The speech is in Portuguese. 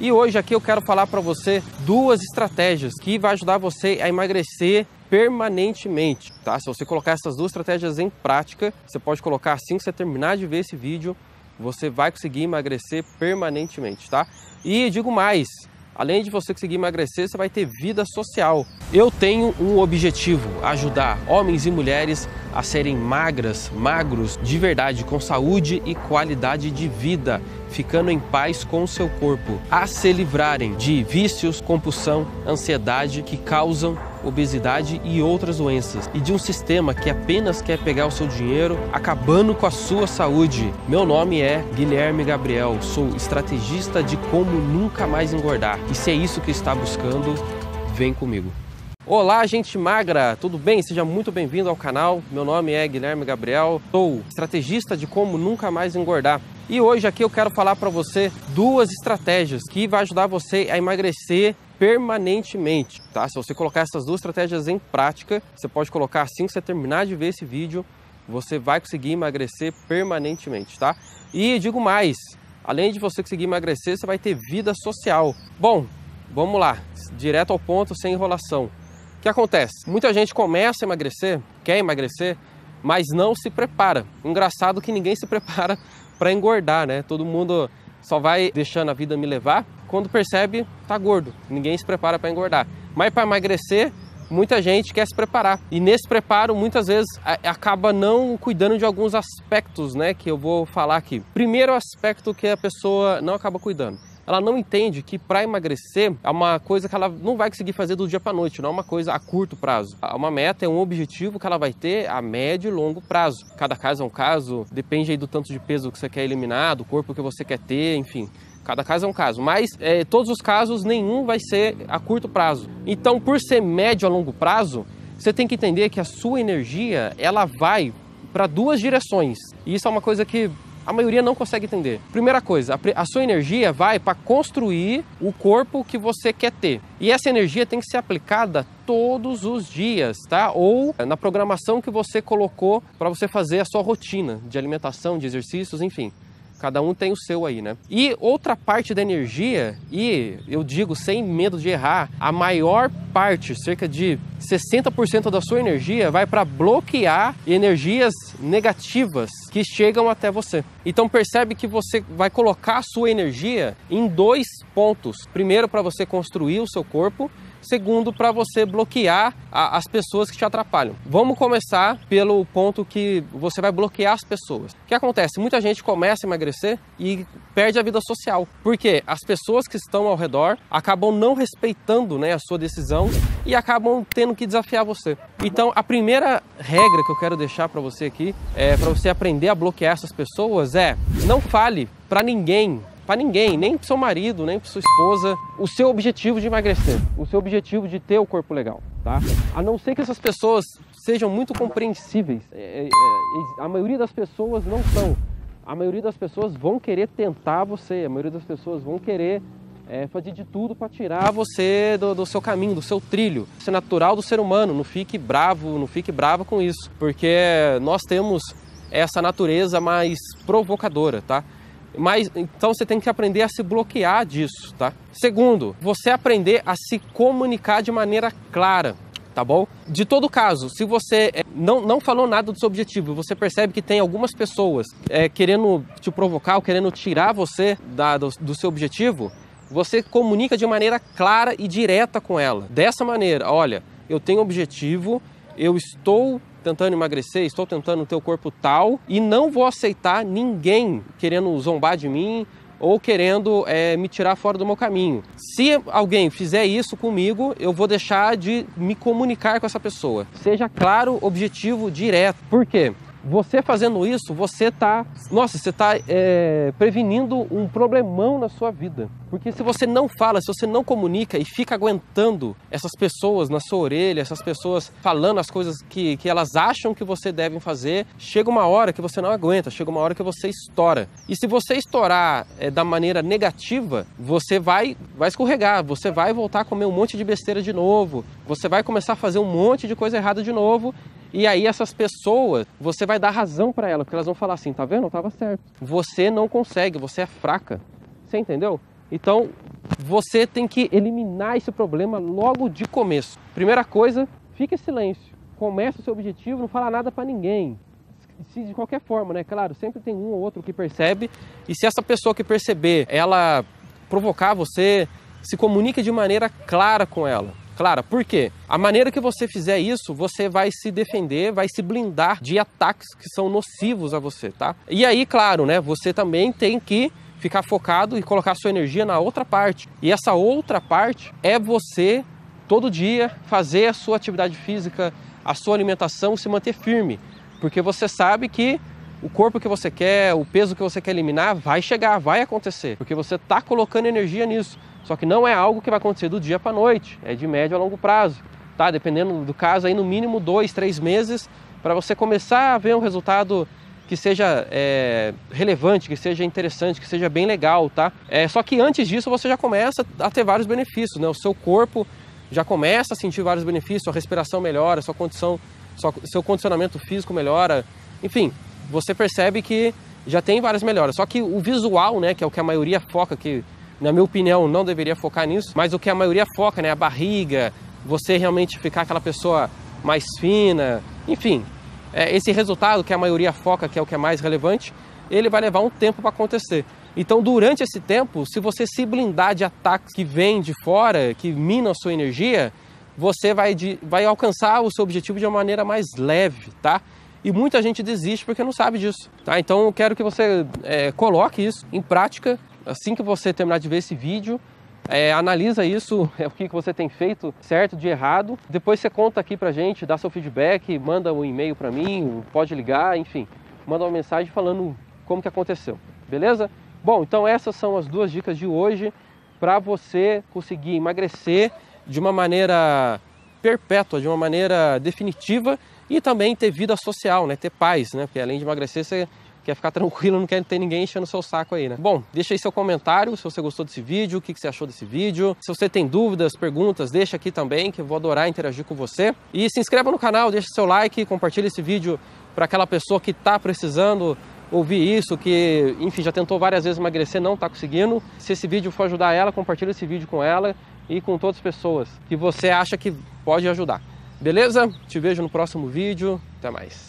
E hoje aqui eu quero falar para você duas estratégias que vai ajudar você a emagrecer permanentemente, tá? Se você colocar essas duas estratégias em prática, você pode colocar assim que você terminar de ver esse vídeo, você vai conseguir emagrecer permanentemente, tá? E digo mais, além de você conseguir emagrecer, você vai ter vida social. Eu tenho um objetivo: ajudar homens e mulheres a serem magras, magros de verdade, com saúde e qualidade de vida, ficando em paz com o seu corpo, a se livrarem de vícios, compulsão, ansiedade que causam obesidade e outras doenças, e de um sistema que apenas quer pegar o seu dinheiro, acabando com a sua saúde. Meu nome é Guilherme Gabriel, sou estrategista de como nunca mais engordar. E se é isso que está buscando, vem comigo. Olá, gente magra, tudo bem? Seja muito bem-vindo ao canal. Meu nome é Guilherme Gabriel, sou estrategista de como nunca mais engordar. E hoje aqui eu quero falar para você duas estratégias que vai ajudar você a emagrecer permanentemente, tá? Se você colocar essas duas estratégias em prática, você pode colocar assim que você terminar de ver esse vídeo, você vai conseguir emagrecer permanentemente, tá? E digo mais, além de você conseguir emagrecer, você vai ter vida social. Bom, vamos lá, direto ao ponto, sem enrolação. O que acontece? Muita gente começa a emagrecer, quer emagrecer, mas não se prepara. Engraçado que ninguém se prepara para engordar, né? Todo mundo só vai deixando a vida me levar quando percebe tá gordo. Ninguém se prepara para engordar. Mas para emagrecer, muita gente quer se preparar. E nesse preparo, muitas vezes acaba não cuidando de alguns aspectos, né, que eu vou falar aqui. Primeiro aspecto que a pessoa não acaba cuidando ela não entende que para emagrecer é uma coisa que ela não vai conseguir fazer do dia para noite, não é uma coisa a curto prazo. Uma meta é um objetivo que ela vai ter a médio e longo prazo. Cada caso é um caso, depende aí do tanto de peso que você quer eliminar, do corpo que você quer ter, enfim. Cada caso é um caso, mas é, todos os casos nenhum vai ser a curto prazo. Então, por ser médio a longo prazo, você tem que entender que a sua energia ela vai para duas direções. E isso é uma coisa que a maioria não consegue entender. Primeira coisa, a, sua energia vai para construir o corpo que você quer ter. E essa energia tem que ser aplicada todos os dias, tá? Ou na programação que você colocou para você fazer a sua rotina de alimentação, de exercícios, enfim. Cada um tem o seu aí, né? E outra parte da energia, e eu digo sem medo de errar, a maior parte, cerca de 60% da sua energia, vai para bloquear energias negativas que chegam até você. Então percebe que você vai colocar a sua energia em dois pontos. Primeiro, para você construir o seu corpo Segundo, para você bloquear a, as pessoas que te atrapalham. Vamos começar pelo ponto que você vai bloquear as pessoas. O que acontece? Muita gente começa a emagrecer e perde a vida social. Porque as pessoas que estão ao redor acabam não respeitando né, a sua decisão e acabam tendo que desafiar você. Então, a primeira regra que eu quero deixar para você aqui, é para você aprender a bloquear essas pessoas, é não fale para ninguém para ninguém, nem para seu marido, nem para sua esposa, o seu objetivo de emagrecer, o seu objetivo de ter o corpo legal, tá? A não ser que essas pessoas sejam muito compreensíveis. É, é, é, a maioria das pessoas não são. A maioria das pessoas vão querer tentar você, a maioria das pessoas vão querer é, fazer de tudo para tirar você do, do, seu caminho, do seu trilho. Isso é natural do ser humano, não fique bravo, não fique brava com isso, porque nós temos essa natureza mais provocadora, tá? Mas então você tem que aprender a se bloquear disso, tá? Segundo, você aprender a se comunicar de maneira clara, tá bom? De todo caso, se você é, não, não falou nada do seu objetivo, você percebe que tem algumas pessoas é, querendo te provocar ou querendo tirar você da, do, do seu objetivo, você comunica de maneira clara e direta com ela. Dessa maneira, olha, eu tenho objetivo, eu estou tentando emagrecer, estou tentando ter o corpo tal e não vou aceitar ninguém querendo zombar de mim ou querendo é, me tirar fora do meu caminho. Se alguém fizer isso comigo, eu vou deixar de me comunicar com essa pessoa. Seja claro, objetivo, direto. Por quê? Você fazendo isso, você está, nossa, você está é, prevenindo um problemão na sua vida. Porque se você não fala, se você não comunica e fica aguentando essas pessoas na sua orelha, essas pessoas falando as coisas que, que elas acham que você deve fazer, chega uma hora que você não aguenta, chega uma hora que você estoura. E se você estourar é, da maneira negativa, você vai, vai escorregar, você vai voltar a comer um monte de besteira de novo, você vai começar a fazer um monte de coisa errada de novo e aí essas pessoas, você vai dar razão para elas, porque elas vão falar assim, tá vendo? Eu tava certo. Você não consegue, você é fraca. Você entendeu? Então, você tem que eliminar esse problema logo de começo. Primeira coisa, fique em silêncio. Comece o seu objetivo, não fala nada para ninguém. Se de qualquer forma, né? Claro, sempre tem um ou outro que percebe. E se essa pessoa que perceber, ela provocar você, se comunique de maneira clara com ela. Clara, por quê? A maneira que você fizer isso, você vai se defender, vai se blindar de ataques que são nocivos a você, tá? E aí, claro, né? Você também tem que ficar focado e colocar sua energia na outra parte. E essa outra parte é você todo dia fazer a sua atividade física, a sua alimentação se manter firme, porque você sabe que o corpo que você quer, o peso que você quer eliminar vai chegar, vai acontecer, porque você está colocando energia nisso. Só que não é algo que vai acontecer do dia para noite, é de médio a longo prazo, tá? Dependendo do caso, aí no mínimo dois, três meses para você começar a ver um resultado que seja é, relevante, que seja interessante, que seja bem legal, tá? É, só que antes disso você já começa a ter vários benefícios, né? O seu corpo já começa a sentir vários benefícios, a respiração melhora, sua condição, sua, seu condicionamento físico melhora, enfim, você percebe que já tem várias melhoras. Só que o visual, né, que é o que a maioria foca, que na minha opinião, não deveria focar nisso, mas o que a maioria foca, né? A barriga, você realmente ficar aquela pessoa mais fina, enfim, é, esse resultado que a maioria foca, que é o que é mais relevante, ele vai levar um tempo para acontecer. Então, durante esse tempo, se você se blindar de ataques que vêm de fora, que minam a sua energia, você vai, de, vai alcançar o seu objetivo de uma maneira mais leve, tá? E muita gente desiste porque não sabe disso, tá? Então, eu quero que você é, coloque isso em prática assim que você terminar de ver esse vídeo, é, analisa isso, é, o que você tem feito certo, de errado. Depois você conta aqui pra gente, dá seu feedback, manda um e-mail para mim, pode ligar, enfim, manda uma mensagem falando como que aconteceu, beleza? Bom, então essas são as duas dicas de hoje para você conseguir emagrecer de uma maneira perpétua, de uma maneira definitiva e também ter vida social, né? Ter paz, né? Porque além de emagrecer, você quer ficar tranquilo, não quer ter ninguém enchendo o seu saco aí, né? Bom, deixa aí seu comentário se você gostou desse vídeo, o que você achou desse vídeo. Se você tem dúvidas, perguntas, deixa aqui também, que eu vou adorar interagir com você. E se inscreva no canal, deixa seu like, compartilha esse vídeo para aquela pessoa que está precisando ouvir isso, que, enfim, já tentou várias vezes emagrecer, não está conseguindo. Se esse vídeo for ajudar ela, compartilha esse vídeo com ela e com todas as pessoas que você acha que pode ajudar. Beleza? Te vejo no próximo vídeo. Até mais.